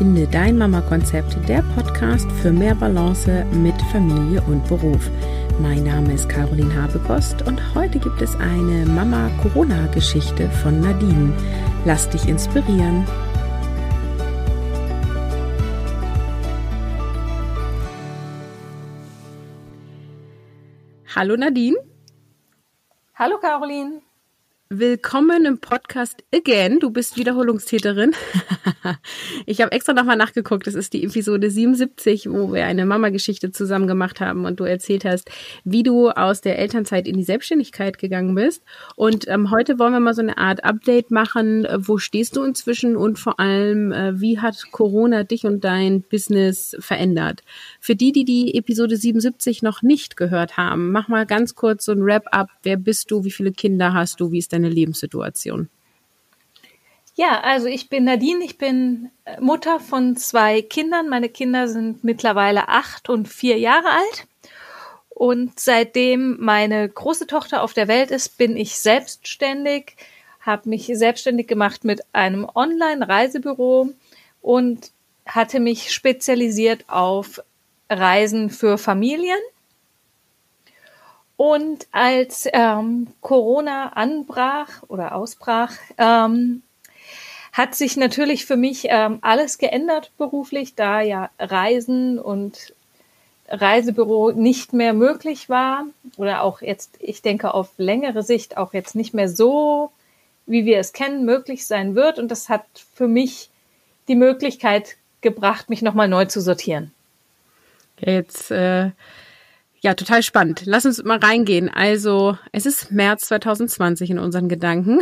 Finde dein Mama-Konzept, der Podcast für mehr Balance mit Familie und Beruf. Mein Name ist Caroline Habekost und heute gibt es eine Mama-Corona-Geschichte von Nadine. Lass dich inspirieren. Hallo Nadine. Hallo Caroline. Willkommen im Podcast again. Du bist Wiederholungstäterin. ich habe extra nochmal nachgeguckt. Das ist die Episode 77, wo wir eine Mama-Geschichte zusammen gemacht haben und du erzählt hast, wie du aus der Elternzeit in die Selbstständigkeit gegangen bist. Und ähm, heute wollen wir mal so eine Art Update machen. Wo stehst du inzwischen und vor allem, äh, wie hat Corona dich und dein Business verändert? Für die, die die Episode 77 noch nicht gehört haben, mach mal ganz kurz so ein Wrap-up. Wer bist du? Wie viele Kinder hast du? Wie ist dein deine Lebenssituation? Ja, also ich bin Nadine, ich bin äh, Mutter von zwei Kindern. Meine Kinder sind mittlerweile acht und vier Jahre alt. Und seitdem meine große Tochter auf der Welt ist, bin ich selbstständig, habe mich selbstständig gemacht mit einem Online-Reisebüro und hatte mich spezialisiert auf Reisen für Familien. Und als ähm, Corona anbrach oder ausbrach, ähm, hat sich natürlich für mich ähm, alles geändert beruflich, da ja Reisen und Reisebüro nicht mehr möglich war oder auch jetzt, ich denke, auf längere Sicht auch jetzt nicht mehr so, wie wir es kennen, möglich sein wird. Und das hat für mich die Möglichkeit gebracht, mich nochmal neu zu sortieren. Jetzt äh, ja, total spannend. Lass uns mal reingehen. Also, es ist März 2020 in unseren Gedanken.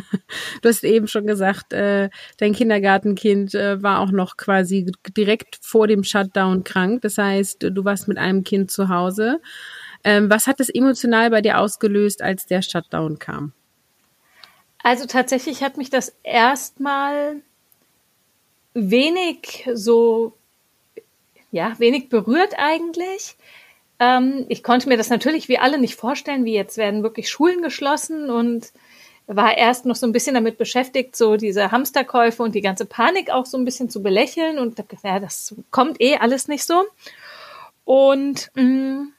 du hast eben schon gesagt, äh, dein Kindergartenkind äh, war auch noch quasi direkt vor dem Shutdown krank. Das heißt, du warst mit einem Kind zu Hause. Ähm, was hat es emotional bei dir ausgelöst, als der Shutdown kam? Also tatsächlich hat mich das erstmal wenig so, ja, wenig berührt eigentlich ähm, ich konnte mir das natürlich wie alle nicht vorstellen, wie jetzt werden wirklich Schulen geschlossen und war erst noch so ein bisschen damit beschäftigt, so diese Hamsterkäufe und die ganze Panik auch so ein bisschen zu belächeln und ja, das kommt eh alles nicht so. Und mh, mm,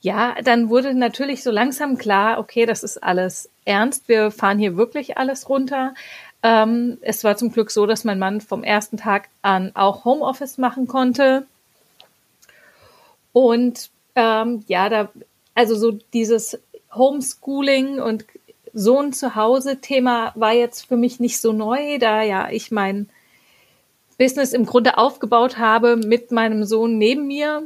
ja, dann wurde natürlich so langsam klar, okay, das ist alles ernst, wir fahren hier wirklich alles runter. Ähm, es war zum Glück so, dass mein Mann vom ersten Tag an auch Homeoffice machen konnte. Und ähm, ja, da, also so dieses Homeschooling und Sohn zu Hause Thema war jetzt für mich nicht so neu, da ja ich mein Business im Grunde aufgebaut habe mit meinem Sohn neben mir,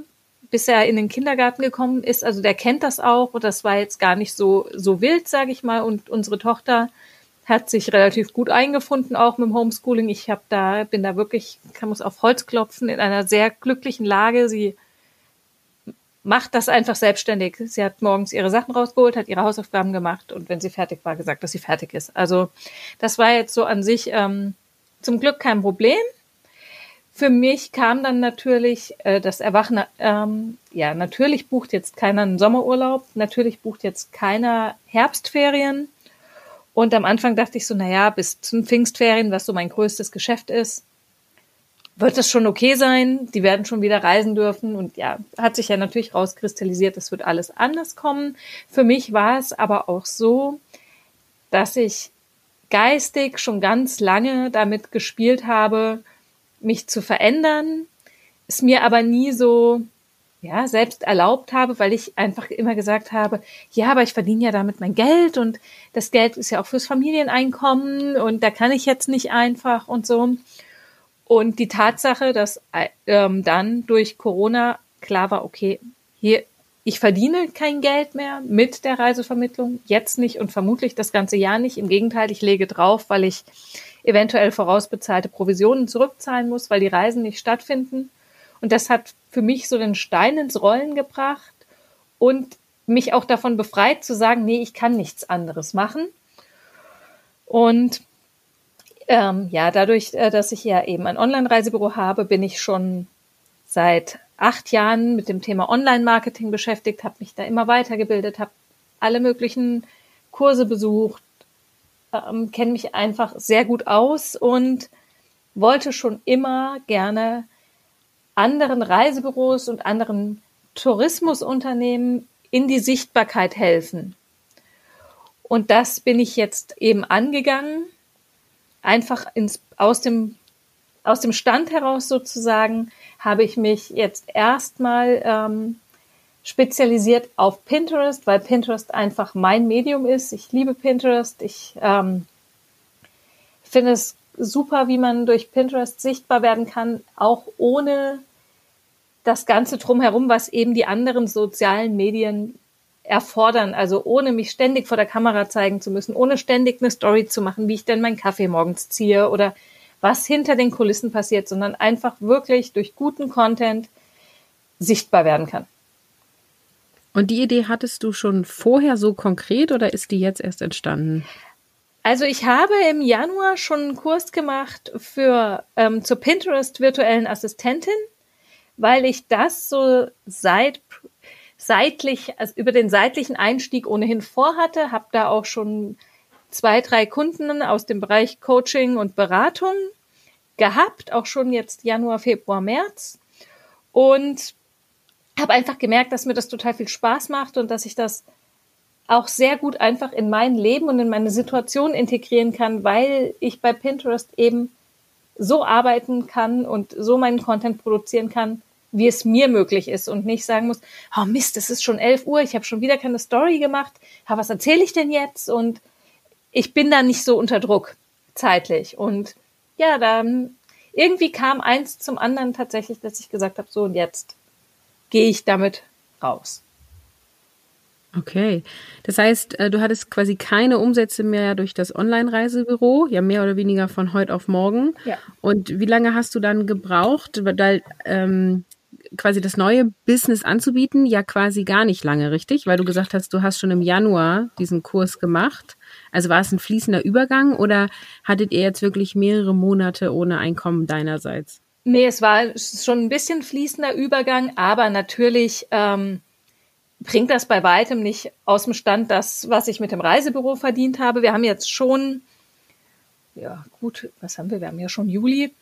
bis er in den Kindergarten gekommen ist. Also der kennt das auch und das war jetzt gar nicht so so wild, sage ich mal. Und unsere Tochter hat sich relativ gut eingefunden auch mit dem Homeschooling. Ich habe da bin da wirklich kann muss auf Holz klopfen in einer sehr glücklichen Lage. Sie macht das einfach selbstständig. Sie hat morgens ihre Sachen rausgeholt, hat ihre Hausaufgaben gemacht und wenn sie fertig war, gesagt, dass sie fertig ist. Also das war jetzt so an sich ähm, zum Glück kein Problem. Für mich kam dann natürlich äh, das Erwachen, ähm, ja, natürlich bucht jetzt keiner einen Sommerurlaub, natürlich bucht jetzt keiner Herbstferien. Und am Anfang dachte ich so, na ja, bis zum Pfingstferien, was so mein größtes Geschäft ist, wird das schon okay sein. Die werden schon wieder reisen dürfen. Und ja, hat sich ja natürlich rauskristallisiert, es wird alles anders kommen. Für mich war es aber auch so, dass ich geistig schon ganz lange damit gespielt habe, mich zu verändern, es mir aber nie so ja, selbst erlaubt habe, weil ich einfach immer gesagt habe, ja, aber ich verdiene ja damit mein Geld und das Geld ist ja auch fürs Familieneinkommen und da kann ich jetzt nicht einfach und so. Und die Tatsache, dass ähm, dann durch Corona klar war, okay, hier, ich verdiene kein Geld mehr mit der Reisevermittlung, jetzt nicht und vermutlich das ganze Jahr nicht. Im Gegenteil, ich lege drauf, weil ich eventuell vorausbezahlte Provisionen zurückzahlen muss, weil die Reisen nicht stattfinden. Und das hat für mich so den Stein ins Rollen gebracht und mich auch davon befreit zu sagen, nee, ich kann nichts anderes machen. Und ähm, ja, dadurch, äh, dass ich ja eben ein Online-Reisebüro habe, bin ich schon seit acht Jahren mit dem Thema Online-Marketing beschäftigt, habe mich da immer weitergebildet, habe alle möglichen Kurse besucht, ähm, kenne mich einfach sehr gut aus und wollte schon immer gerne anderen Reisebüros und anderen Tourismusunternehmen in die Sichtbarkeit helfen. Und das bin ich jetzt eben angegangen, einfach ins, aus dem aus dem Stand heraus sozusagen habe ich mich jetzt erstmal ähm, spezialisiert auf Pinterest, weil Pinterest einfach mein Medium ist. Ich liebe Pinterest. Ich ähm, finde es super, wie man durch Pinterest sichtbar werden kann, auch ohne das Ganze drumherum, was eben die anderen sozialen Medien erfordern. Also ohne mich ständig vor der Kamera zeigen zu müssen, ohne ständig eine Story zu machen, wie ich denn meinen Kaffee morgens ziehe oder was hinter den Kulissen passiert, sondern einfach wirklich durch guten Content sichtbar werden kann. Und die Idee hattest du schon vorher so konkret oder ist die jetzt erst entstanden? Also ich habe im Januar schon einen Kurs gemacht für ähm, zur Pinterest virtuellen Assistentin, weil ich das so seit seitlich also über den seitlichen Einstieg ohnehin vorhatte, habe da auch schon zwei, drei Kunden aus dem Bereich Coaching und Beratung gehabt, auch schon jetzt Januar, Februar, März. Und habe einfach gemerkt, dass mir das total viel Spaß macht und dass ich das auch sehr gut einfach in mein Leben und in meine Situation integrieren kann, weil ich bei Pinterest eben so arbeiten kann und so meinen Content produzieren kann, wie es mir möglich ist und nicht sagen muss, oh Mist, es ist schon 11 Uhr, ich habe schon wieder keine Story gemacht, ha, was erzähle ich denn jetzt? Und ich bin da nicht so unter Druck zeitlich. Und ja, dann irgendwie kam eins zum anderen tatsächlich, dass ich gesagt habe, so und jetzt gehe ich damit raus. Okay. Das heißt, äh, du hattest quasi keine Umsätze mehr durch das Online-Reisebüro, ja mehr oder weniger von heute auf morgen. Ja. Und wie lange hast du dann gebraucht, weil ähm, quasi das neue Business anzubieten? Ja, quasi gar nicht lange, richtig? Weil du gesagt hast, du hast schon im Januar diesen Kurs gemacht. Also war es ein fließender Übergang oder hattet ihr jetzt wirklich mehrere Monate ohne Einkommen deinerseits? Nee, es war schon ein bisschen fließender Übergang, aber natürlich ähm, bringt das bei weitem nicht aus dem Stand das, was ich mit dem Reisebüro verdient habe. Wir haben jetzt schon, ja gut, was haben wir? Wir haben ja schon Juli,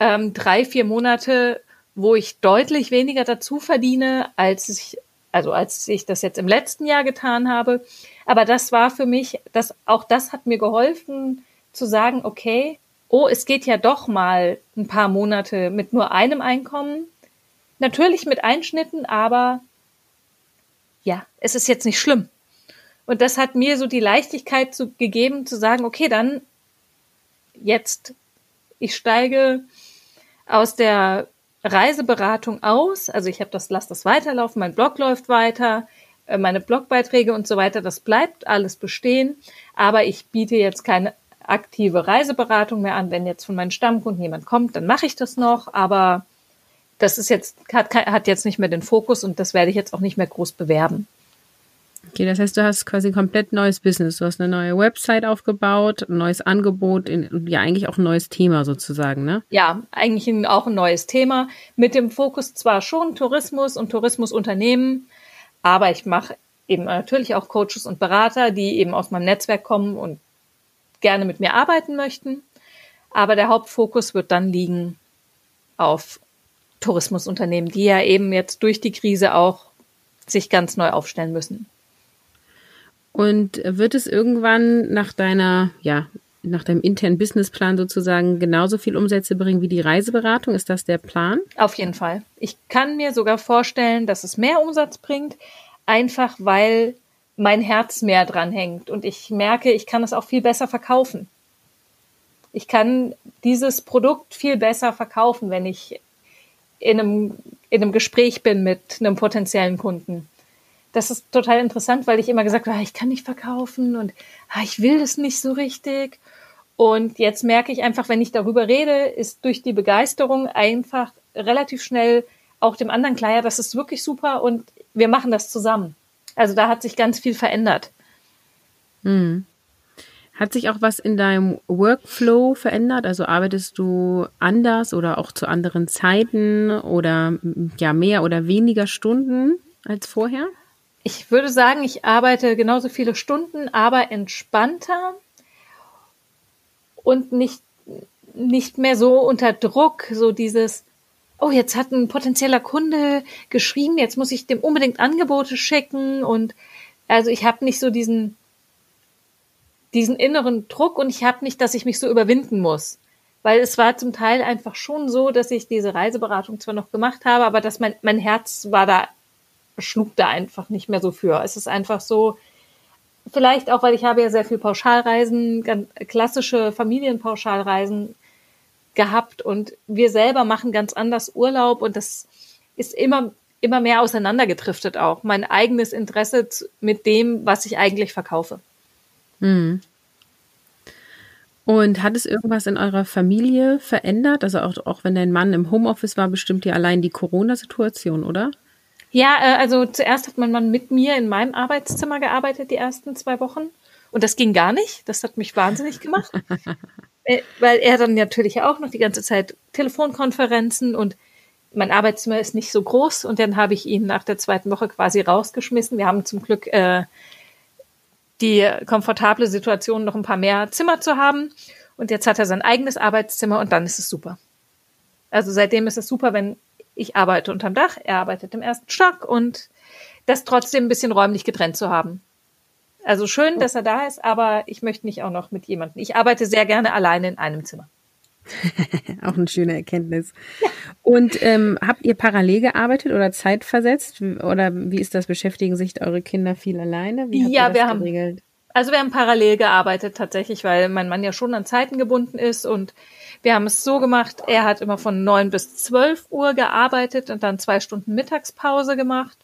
ähm, drei, vier Monate, wo ich deutlich weniger dazu verdiene, als ich, also als ich das jetzt im letzten Jahr getan habe. Aber das war für mich, das, auch das hat mir geholfen zu sagen, okay, oh, es geht ja doch mal ein paar Monate mit nur einem Einkommen. Natürlich mit Einschnitten, aber ja, es ist jetzt nicht schlimm. Und das hat mir so die Leichtigkeit zu, gegeben, zu sagen, okay, dann jetzt, ich steige aus der Reiseberatung aus. Also ich habe das, lass das weiterlaufen, mein Blog läuft weiter, äh, meine Blogbeiträge und so weiter, das bleibt alles bestehen. Aber ich biete jetzt keine aktive Reiseberatung mehr an. Wenn jetzt von meinen Stammkunden jemand kommt, dann mache ich das noch. Aber das ist jetzt, hat, hat jetzt nicht mehr den Fokus und das werde ich jetzt auch nicht mehr groß bewerben. Okay, das heißt, du hast quasi ein komplett neues Business. Du hast eine neue Website aufgebaut, ein neues Angebot, ja eigentlich auch ein neues Thema sozusagen, ne? Ja, eigentlich auch ein neues Thema mit dem Fokus zwar schon Tourismus und Tourismusunternehmen, aber ich mache eben natürlich auch Coaches und Berater, die eben aus meinem Netzwerk kommen und gerne mit mir arbeiten möchten. Aber der Hauptfokus wird dann liegen auf Tourismusunternehmen, die ja eben jetzt durch die Krise auch sich ganz neu aufstellen müssen. Und wird es irgendwann nach deiner, ja, nach deinem internen Businessplan sozusagen genauso viel Umsätze bringen wie die Reiseberatung? Ist das der Plan? Auf jeden Fall. Ich kann mir sogar vorstellen, dass es mehr Umsatz bringt, einfach weil mein Herz mehr dran hängt und ich merke, ich kann es auch viel besser verkaufen. Ich kann dieses Produkt viel besser verkaufen, wenn ich in einem, in einem Gespräch bin mit einem potenziellen Kunden. Das ist total interessant, weil ich immer gesagt habe, ah, ich kann nicht verkaufen und ah, ich will das nicht so richtig. Und jetzt merke ich einfach, wenn ich darüber rede, ist durch die Begeisterung einfach relativ schnell auch dem anderen klar, ja, das ist wirklich super und wir machen das zusammen. Also da hat sich ganz viel verändert. Hm. Hat sich auch was in deinem Workflow verändert? Also arbeitest du anders oder auch zu anderen Zeiten oder ja mehr oder weniger Stunden als vorher? Ich würde sagen, ich arbeite genauso viele Stunden, aber entspannter und nicht nicht mehr so unter Druck, so dieses, oh, jetzt hat ein potenzieller Kunde geschrieben, jetzt muss ich dem unbedingt Angebote schicken und also ich habe nicht so diesen diesen inneren Druck und ich habe nicht, dass ich mich so überwinden muss. Weil es war zum Teil einfach schon so, dass ich diese Reiseberatung zwar noch gemacht habe, aber dass mein, mein Herz war da, schlug da einfach nicht mehr so für. Es ist einfach so, vielleicht auch, weil ich habe ja sehr viel Pauschalreisen, ganz klassische Familienpauschalreisen gehabt und wir selber machen ganz anders Urlaub und das ist immer immer mehr auseinandergedriftet auch. Mein eigenes Interesse mit dem, was ich eigentlich verkaufe. Hm. Und hat es irgendwas in eurer Familie verändert? Also auch, auch wenn dein Mann im Homeoffice war, bestimmt ja allein die Corona-Situation, oder? Ja, äh, also zuerst hat mein Mann mit mir in meinem Arbeitszimmer gearbeitet, die ersten zwei Wochen. Und das ging gar nicht. Das hat mich wahnsinnig gemacht. Äh, weil er dann natürlich auch noch die ganze Zeit Telefonkonferenzen und mein Arbeitszimmer ist nicht so groß und dann habe ich ihn nach der zweiten Woche quasi rausgeschmissen. Wir haben zum Glück äh, die komfortable Situation, noch ein paar mehr Zimmer zu haben. Und jetzt hat er sein eigenes Arbeitszimmer und dann ist es super. Also seitdem ist es super, wenn ich arbeite unterm Dach, er arbeitet im ersten Stock und das trotzdem ein bisschen räumlich getrennt zu haben. Also schön, dass er da ist, aber ich möchte nicht auch noch mit jemandem. Ich arbeite sehr gerne alleine in einem Zimmer. auch eine schöne Erkenntnis. Ja. Und ähm, habt ihr parallel gearbeitet oder zeitversetzt? Oder wie ist das? Beschäftigen sich eure Kinder viel alleine? Wie ja, wir geregelt? Also wir haben parallel gearbeitet tatsächlich, weil mein Mann ja schon an Zeiten gebunden ist und wir haben es so gemacht, er hat immer von neun bis zwölf Uhr gearbeitet und dann zwei Stunden Mittagspause gemacht.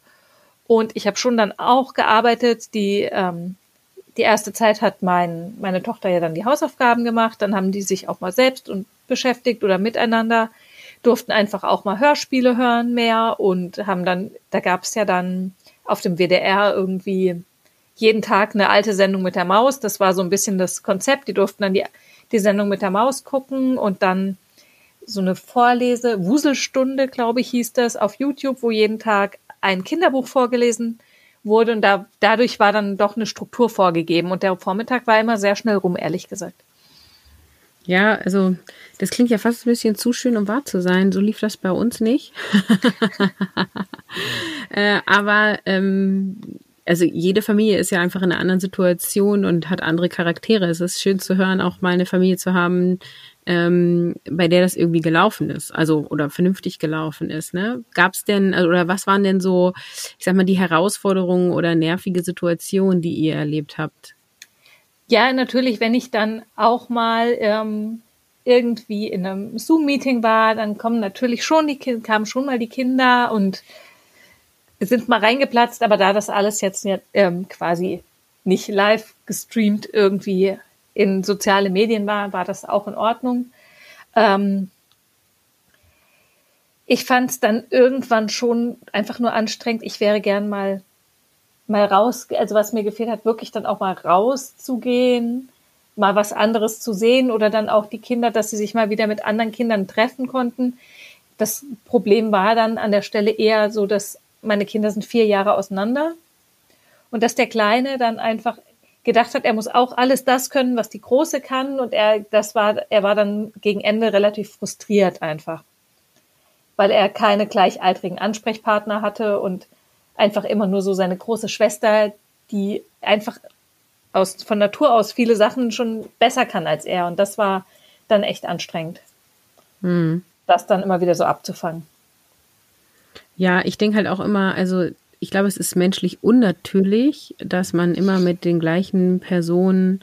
Und ich habe schon dann auch gearbeitet. Die, ähm, die erste Zeit hat mein, meine Tochter ja dann die Hausaufgaben gemacht. Dann haben die sich auch mal selbst und beschäftigt oder miteinander, durften einfach auch mal Hörspiele hören mehr und haben dann, da gab es ja dann auf dem WDR irgendwie jeden Tag eine alte Sendung mit der Maus. Das war so ein bisschen das Konzept. Die durften dann die, die Sendung mit der Maus gucken und dann so eine Vorlese, Wuselstunde, glaube ich, hieß das, auf YouTube, wo jeden Tag ein Kinderbuch vorgelesen wurde und da, dadurch war dann doch eine Struktur vorgegeben und der Vormittag war immer sehr schnell rum, ehrlich gesagt. Ja, also das klingt ja fast ein bisschen zu schön, um wahr zu sein. So lief das bei uns nicht. äh, aber ähm, also jede Familie ist ja einfach in einer anderen Situation und hat andere Charaktere. Es ist schön zu hören, auch mal eine Familie zu haben, ähm, bei der das irgendwie gelaufen ist, also oder vernünftig gelaufen ist. Ne? Gab es denn also, oder was waren denn so, ich sag mal, die Herausforderungen oder nervige Situationen, die ihr erlebt habt? Ja, natürlich, wenn ich dann auch mal ähm, irgendwie in einem Zoom-Meeting war, dann kommen natürlich schon die Kinder, kamen schon mal die Kinder und sind mal reingeplatzt, aber da das alles jetzt ähm, quasi nicht live gestreamt irgendwie in soziale Medien war, war das auch in Ordnung. Ähm, ich fand es dann irgendwann schon einfach nur anstrengend. Ich wäre gern mal mal raus, also was mir gefehlt hat, wirklich dann auch mal rauszugehen, mal was anderes zu sehen oder dann auch die Kinder, dass sie sich mal wieder mit anderen Kindern treffen konnten. Das Problem war dann an der Stelle eher so, dass meine Kinder sind vier Jahre auseinander und dass der Kleine dann einfach gedacht hat, er muss auch alles das können, was die Große kann und er, das war, er war dann gegen Ende relativ frustriert einfach, weil er keine gleichaltrigen Ansprechpartner hatte und einfach immer nur so seine große Schwester, die einfach aus, von Natur aus viele Sachen schon besser kann als er. Und das war dann echt anstrengend, hm. das dann immer wieder so abzufangen. Ja, ich denke halt auch immer, also ich glaube, es ist menschlich unnatürlich, dass man immer mit den gleichen Personen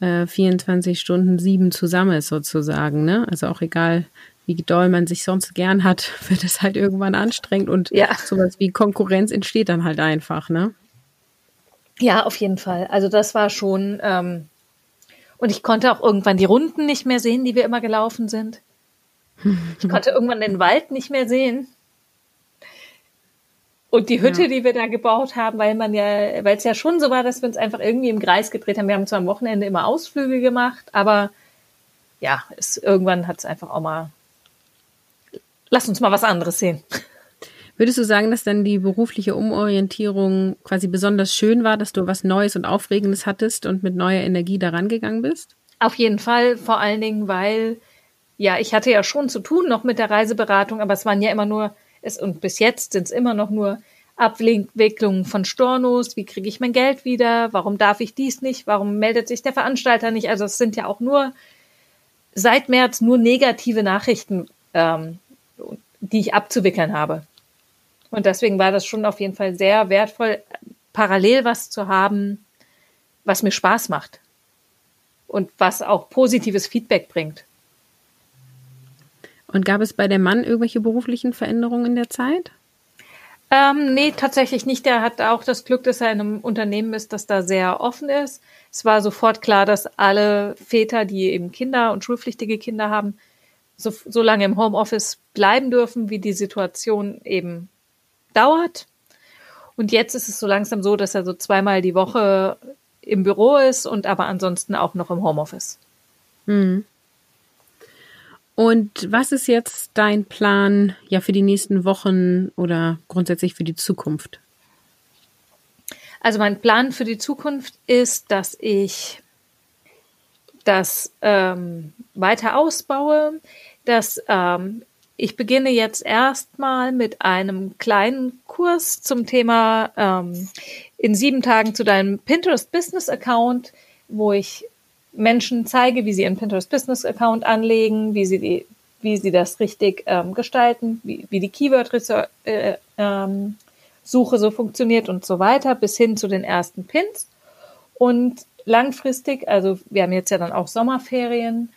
äh, 24 Stunden sieben zusammen ist sozusagen. Ne? Also auch egal, wie doll man sich sonst gern hat, wird es halt irgendwann anstrengend und ja. sowas wie Konkurrenz entsteht dann halt einfach, ne? Ja, auf jeden Fall. Also das war schon, ähm, und ich konnte auch irgendwann die Runden nicht mehr sehen, die wir immer gelaufen sind. Ich konnte irgendwann den Wald nicht mehr sehen. Und die Hütte, ja. die wir da gebaut haben, weil man ja, weil es ja schon so war, dass wir uns einfach irgendwie im Kreis gedreht haben. Wir haben zwar am Wochenende immer Ausflüge gemacht, aber ja, es, irgendwann hat es einfach auch mal lass uns mal was anderes sehen. Würdest du sagen, dass dann die berufliche Umorientierung quasi besonders schön war, dass du was Neues und Aufregendes hattest und mit neuer Energie daran gegangen bist? Auf jeden Fall, vor allen Dingen, weil ja, ich hatte ja schon zu tun noch mit der Reiseberatung, aber es waren ja immer nur, es, und bis jetzt sind es immer noch nur Abwicklungen von Stornos, wie kriege ich mein Geld wieder, warum darf ich dies nicht, warum meldet sich der Veranstalter nicht. Also es sind ja auch nur seit März nur negative Nachrichten, ähm, die ich abzuwickeln habe. Und deswegen war das schon auf jeden Fall sehr wertvoll, parallel was zu haben, was mir Spaß macht und was auch positives Feedback bringt. Und gab es bei dem Mann irgendwelche beruflichen Veränderungen in der Zeit? Ähm, nee, tatsächlich nicht. Der hat auch das Glück, dass er in einem Unternehmen ist, das da sehr offen ist. Es war sofort klar, dass alle Väter, die eben Kinder und schulpflichtige Kinder haben, so, so lange im Homeoffice bleiben dürfen, wie die Situation eben dauert. Und jetzt ist es so langsam so, dass er so zweimal die Woche im Büro ist und aber ansonsten auch noch im Homeoffice. Hm. Und was ist jetzt dein Plan ja für die nächsten Wochen oder grundsätzlich für die Zukunft? Also mein Plan für die Zukunft ist, dass ich das ähm, weiter ausbaue, dass ähm, ich beginne jetzt erstmal mit einem kleinen Kurs zum Thema ähm, in sieben Tagen zu deinem Pinterest Business Account, wo ich Menschen zeige, wie sie ihren Pinterest Business Account anlegen, wie sie die, wie sie das richtig ähm, gestalten, wie, wie die Keyword äh, ähm, Suche so funktioniert und so weiter, bis hin zu den ersten Pins. Und langfristig, also wir haben jetzt ja dann auch Sommerferien,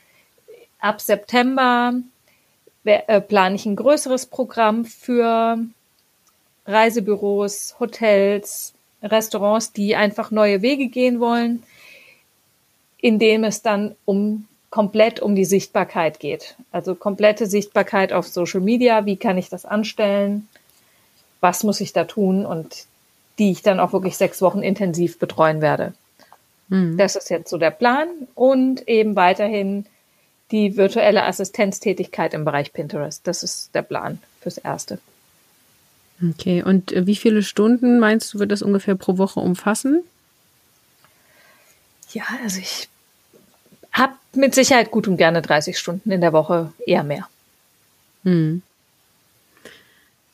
ab September äh, plane ich ein größeres Programm für Reisebüros, Hotels, Restaurants, die einfach neue Wege gehen wollen, in dem es dann um komplett um die Sichtbarkeit geht. Also komplette Sichtbarkeit auf Social Media. Wie kann ich das anstellen? Was muss ich da tun? Und die ich dann auch wirklich sechs Wochen intensiv betreuen werde. Mhm. Das ist jetzt so der Plan. Und eben weiterhin die virtuelle Assistenztätigkeit im Bereich Pinterest. Das ist der Plan fürs Erste. Okay, und wie viele Stunden meinst du, wird das ungefähr pro Woche umfassen? Ja, also ich habe mit Sicherheit gut und gerne 30 Stunden in der Woche, eher mehr. Hm.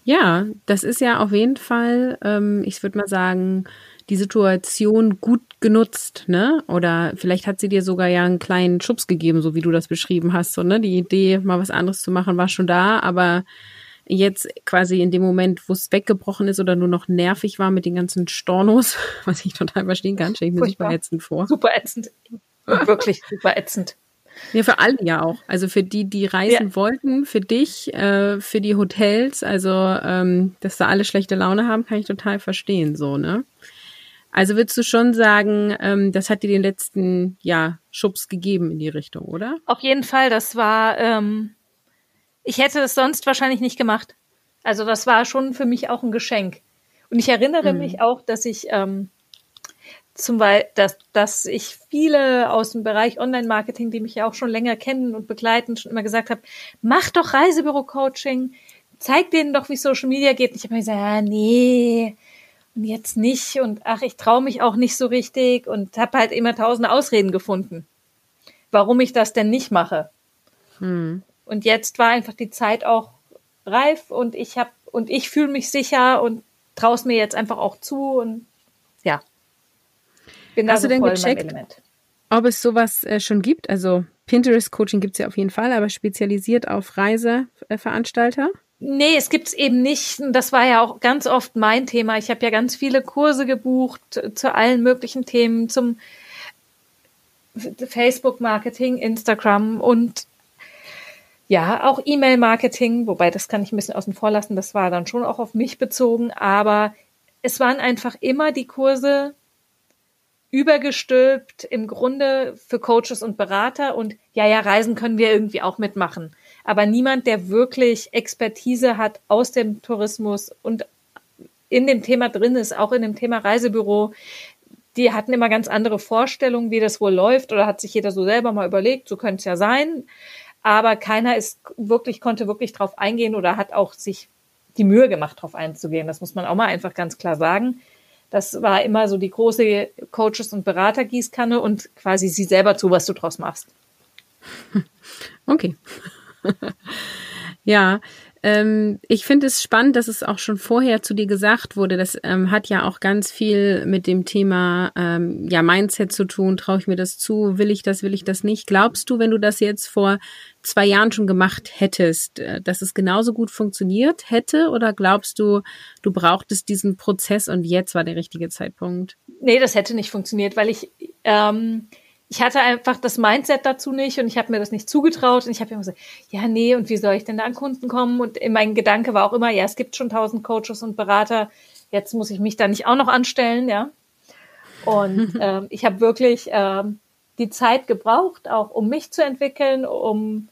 Ja, das ist ja auf jeden Fall, ähm, ich würde mal sagen, die Situation gut genutzt, ne? Oder vielleicht hat sie dir sogar ja einen kleinen Schubs gegeben, so wie du das beschrieben hast. So, ne? Die Idee, mal was anderes zu machen, war schon da, aber jetzt quasi in dem Moment, wo es weggebrochen ist oder nur noch nervig war mit den ganzen Stornos, was ich total verstehen kann, stelle ich mir super ätzend vor. Super ätzend. Wirklich super ätzend. Ja, für alle ja auch. Also für die, die reisen ja. wollten, für dich, äh, für die Hotels, also ähm, dass da alle schlechte Laune haben, kann ich total verstehen, so, ne? Also würdest du schon sagen, ähm, das hat dir den letzten ja, Schubs gegeben in die Richtung, oder? Auf jeden Fall, das war ähm, ich hätte es sonst wahrscheinlich nicht gemacht. Also das war schon für mich auch ein Geschenk. Und ich erinnere mhm. mich auch, dass ich ähm, zum Beispiel, dass, dass ich viele aus dem Bereich Online-Marketing, die mich ja auch schon länger kennen und begleiten, schon immer gesagt habe, mach doch Reisebüro-Coaching, zeig denen doch, wie Social Media geht. Und ich habe mir gesagt, ja, nee, und jetzt nicht und ach, ich traue mich auch nicht so richtig und habe halt immer tausende Ausreden gefunden, warum ich das denn nicht mache. Hm. Und jetzt war einfach die Zeit auch reif und ich habe und ich fühle mich sicher und traue es mir jetzt einfach auch zu und ja. Bin Hast du denn gecheckt, ob es sowas äh, schon gibt? Also Pinterest Coaching gibt es ja auf jeden Fall, aber spezialisiert auf Reiseveranstalter? Nee, es gibt's eben nicht. Das war ja auch ganz oft mein Thema. Ich habe ja ganz viele Kurse gebucht zu allen möglichen Themen, zum Facebook-Marketing, Instagram und ja, auch E-Mail-Marketing, wobei das kann ich ein bisschen außen vor lassen, das war dann schon auch auf mich bezogen, aber es waren einfach immer die Kurse übergestülpt im Grunde für Coaches und Berater und ja, ja, Reisen können wir irgendwie auch mitmachen. Aber niemand, der wirklich Expertise hat aus dem Tourismus und in dem Thema drin ist, auch in dem Thema Reisebüro, die hatten immer ganz andere Vorstellungen, wie das wohl läuft oder hat sich jeder so selber mal überlegt, so könnte es ja sein aber keiner ist wirklich, konnte wirklich drauf eingehen oder hat auch sich die Mühe gemacht, drauf einzugehen. Das muss man auch mal einfach ganz klar sagen. Das war immer so die große Coaches- und Berater-Gießkanne und quasi sie selber zu, was du draus machst. Okay. ja, ähm, ich finde es spannend, dass es auch schon vorher zu dir gesagt wurde. Das ähm, hat ja auch ganz viel mit dem Thema ähm, ja Mindset zu tun. Traue ich mir das zu? Will ich das? Will ich das nicht? Glaubst du, wenn du das jetzt vor zwei Jahren schon gemacht hättest, äh, dass es genauso gut funktioniert hätte? Oder glaubst du, du brauchtest diesen Prozess und jetzt war der richtige Zeitpunkt? Nee, das hätte nicht funktioniert, weil ich ähm, ich hatte einfach das Mindset dazu nicht und ich habe mir das nicht zugetraut und ich habe immer gesagt, ja, nee, und wie soll ich denn da an Kunden kommen? Und mein Gedanke war auch immer, ja, es gibt schon tausend Coaches und Berater, jetzt muss ich mich da nicht auch noch anstellen, ja. Und ähm, ich habe wirklich ähm, die Zeit gebraucht, auch um mich zu entwickeln, um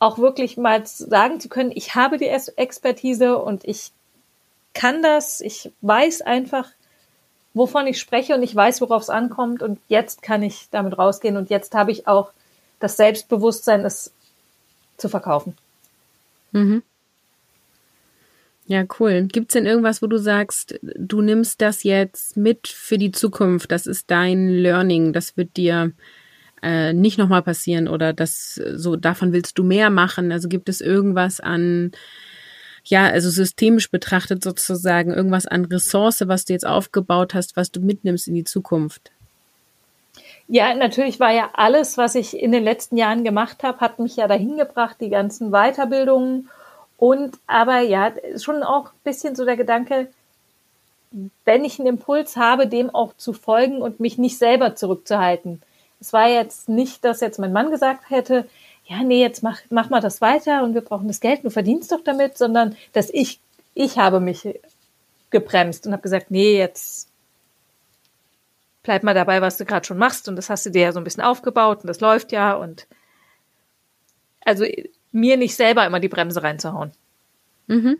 auch wirklich mal sagen zu können, ich habe die Expertise und ich kann das, ich weiß einfach, wovon ich spreche und ich weiß, worauf es ankommt und jetzt kann ich damit rausgehen und jetzt habe ich auch das Selbstbewusstsein, es zu verkaufen. Mhm. Ja, cool. Gibt's denn irgendwas, wo du sagst, du nimmst das jetzt mit für die Zukunft? Das ist dein Learning. Das wird dir äh, nicht nochmal passieren oder das so davon willst du mehr machen. Also gibt es irgendwas an ja, also systemisch betrachtet sozusagen irgendwas an Ressource, was du jetzt aufgebaut hast, was du mitnimmst in die Zukunft? Ja, natürlich war ja alles, was ich in den letzten Jahren gemacht habe, hat mich ja dahin gebracht, die ganzen Weiterbildungen. Und aber ja, schon auch ein bisschen so der Gedanke, wenn ich einen Impuls habe, dem auch zu folgen und mich nicht selber zurückzuhalten. Es war jetzt nicht, dass jetzt mein Mann gesagt hätte, ja, nee, jetzt mach, mach mal das weiter und wir brauchen das Geld, du verdienst doch damit, sondern dass ich, ich habe mich gebremst und habe gesagt, nee, jetzt bleib mal dabei, was du gerade schon machst und das hast du dir ja so ein bisschen aufgebaut und das läuft ja und also mir nicht selber immer die Bremse reinzuhauen. Mhm.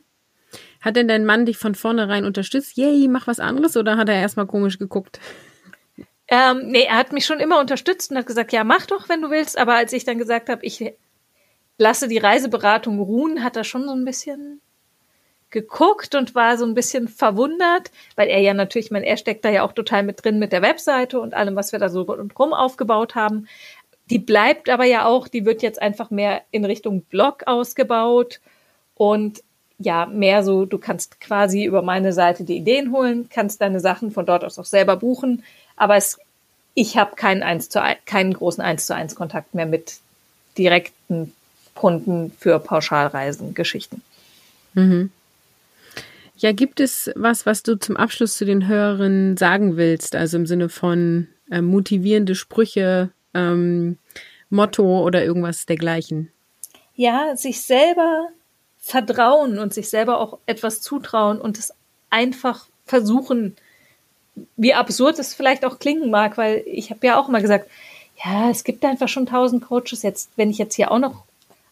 Hat denn dein Mann dich von vornherein unterstützt? Yay, mach was anderes oder hat er erstmal komisch geguckt? Ähm, nee, er hat mich schon immer unterstützt und hat gesagt, ja, mach doch, wenn du willst. Aber als ich dann gesagt habe, ich lasse die Reiseberatung ruhen, hat er schon so ein bisschen geguckt und war so ein bisschen verwundert, weil er ja natürlich, ich meine, er steckt da ja auch total mit drin mit der Webseite und allem, was wir da so rundherum aufgebaut haben. Die bleibt aber ja auch, die wird jetzt einfach mehr in Richtung Blog ausgebaut und ja, mehr so, du kannst quasi über meine Seite die Ideen holen, kannst deine Sachen von dort aus auch selber buchen. Aber es, ich habe keinen, eins zu, keinen großen 1 zu 1 Kontakt mehr mit direkten Kunden für Pauschalreisen, Geschichten. Mhm. Ja, gibt es was, was du zum Abschluss zu den Hörern sagen willst? Also im Sinne von äh, motivierende Sprüche, ähm, Motto oder irgendwas dergleichen? Ja, sich selber vertrauen und sich selber auch etwas zutrauen und es einfach versuchen, wie absurd es vielleicht auch klingen mag, weil ich habe ja auch mal gesagt, ja, es gibt einfach schon tausend Coaches. Jetzt, wenn ich jetzt hier auch noch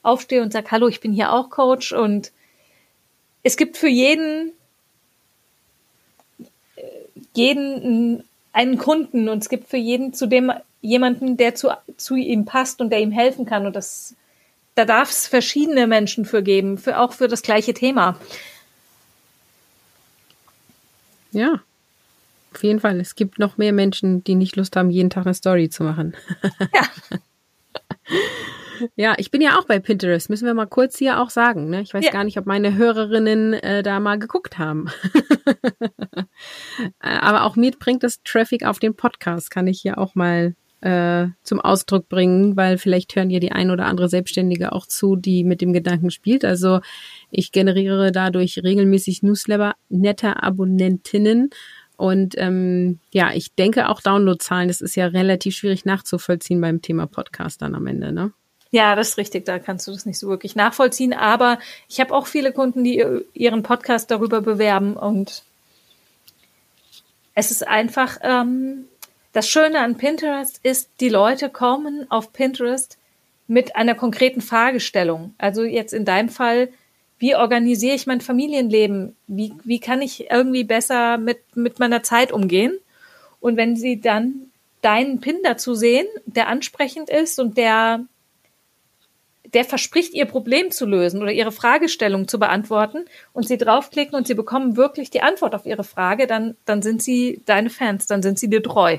aufstehe und sage, hallo, ich bin hier auch Coach und es gibt für jeden jeden einen Kunden und es gibt für jeden zu dem jemanden, der zu, zu ihm passt und der ihm helfen kann und das da darf es verschiedene Menschen für geben, für auch für das gleiche Thema. Ja, auf jeden Fall. Es gibt noch mehr Menschen, die nicht Lust haben, jeden Tag eine Story zu machen. Ja. Ja, ich bin ja auch bei Pinterest, müssen wir mal kurz hier auch sagen. Ne? Ich weiß ja. gar nicht, ob meine Hörerinnen äh, da mal geguckt haben. Äh, aber auch mir bringt das Traffic auf den Podcast, kann ich hier auch mal äh, zum Ausdruck bringen, weil vielleicht hören ja die ein oder andere Selbstständige auch zu, die mit dem Gedanken spielt. Also ich generiere dadurch regelmäßig Newsletter netter Abonnentinnen und ähm, ja, ich denke auch Downloadzahlen, das ist ja relativ schwierig nachzuvollziehen beim Thema Podcast dann am Ende, ne? Ja, das ist richtig, da kannst du das nicht so wirklich nachvollziehen. Aber ich habe auch viele Kunden, die ihren Podcast darüber bewerben und es ist einfach, ähm, das Schöne an Pinterest ist, die Leute kommen auf Pinterest mit einer konkreten Fragestellung. Also jetzt in deinem Fall, wie organisiere ich mein Familienleben? Wie, wie kann ich irgendwie besser mit, mit meiner Zeit umgehen? Und wenn sie dann deinen Pin dazu sehen, der ansprechend ist und der, der verspricht, ihr Problem zu lösen oder ihre Fragestellung zu beantworten und sie draufklicken und sie bekommen wirklich die Antwort auf ihre Frage, dann, dann sind sie deine Fans, dann sind sie dir treu.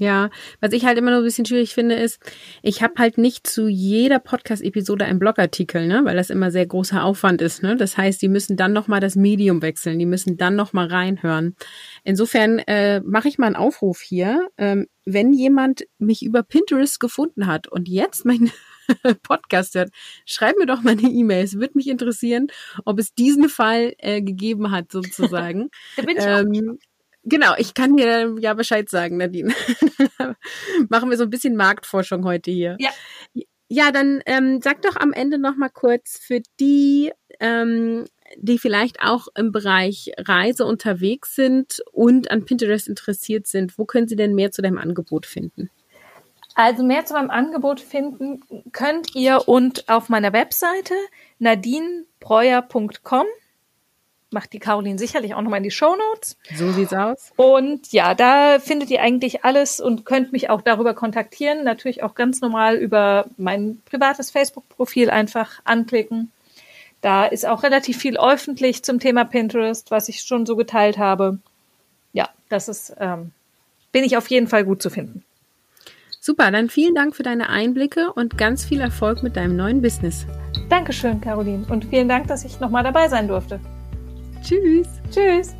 Ja, was ich halt immer nur ein bisschen schwierig finde, ist, ich habe halt nicht zu jeder Podcast-Episode einen Blogartikel, ne, weil das immer sehr großer Aufwand ist. Ne? Das heißt, die müssen dann nochmal das Medium wechseln, die müssen dann nochmal reinhören. Insofern äh, mache ich mal einen Aufruf hier. Ähm, wenn jemand mich über Pinterest gefunden hat und jetzt mein Podcast hört, schreib mir doch mal eine E-Mail. Es würde mich interessieren, ob es diesen Fall äh, gegeben hat, sozusagen. da bin ich ähm, Genau, ich kann dir ja Bescheid sagen, Nadine. Machen wir so ein bisschen Marktforschung heute hier. Ja. Ja, dann ähm, sag doch am Ende noch mal kurz für die, ähm, die vielleicht auch im Bereich Reise unterwegs sind und an Pinterest interessiert sind. Wo können sie denn mehr zu deinem Angebot finden? Also mehr zu meinem Angebot finden könnt ihr und auf meiner Webseite nadinebreuer.com macht die Caroline sicherlich auch nochmal in die Show Notes. So sieht's aus. Und ja, da findet ihr eigentlich alles und könnt mich auch darüber kontaktieren. Natürlich auch ganz normal über mein privates Facebook-Profil einfach anklicken. Da ist auch relativ viel öffentlich zum Thema Pinterest, was ich schon so geteilt habe. Ja, das ist, ähm, bin ich auf jeden Fall gut zu finden. Super, dann vielen Dank für deine Einblicke und ganz viel Erfolg mit deinem neuen Business. Dankeschön, Caroline. Und vielen Dank, dass ich nochmal dabei sein durfte. Tschüss. Tschüss.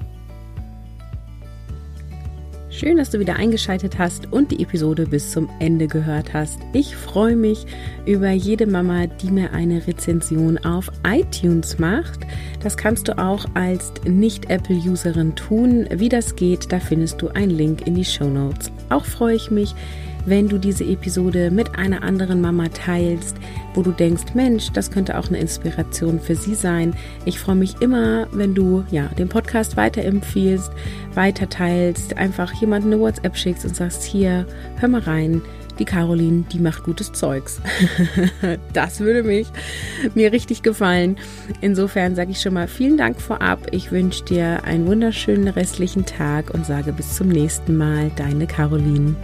Schön, dass du wieder eingeschaltet hast und die Episode bis zum Ende gehört hast. Ich freue mich über jede Mama, die mir eine Rezension auf iTunes macht. Das kannst du auch als Nicht-Apple-Userin tun. Wie das geht, da findest du einen Link in die Show Notes. Auch freue ich mich, wenn du diese Episode mit einer anderen Mama teilst, wo du denkst, Mensch, das könnte auch eine Inspiration für sie sein. Ich freue mich immer, wenn du ja den Podcast weiterempfiehlst, weiter teilst, einfach jemanden eine WhatsApp schickst und sagst, hier, hör mal rein. Die Caroline, die macht gutes Zeugs. das würde mich mir richtig gefallen. Insofern sage ich schon mal vielen Dank vorab. Ich wünsche dir einen wunderschönen restlichen Tag und sage bis zum nächsten Mal. Deine Caroline.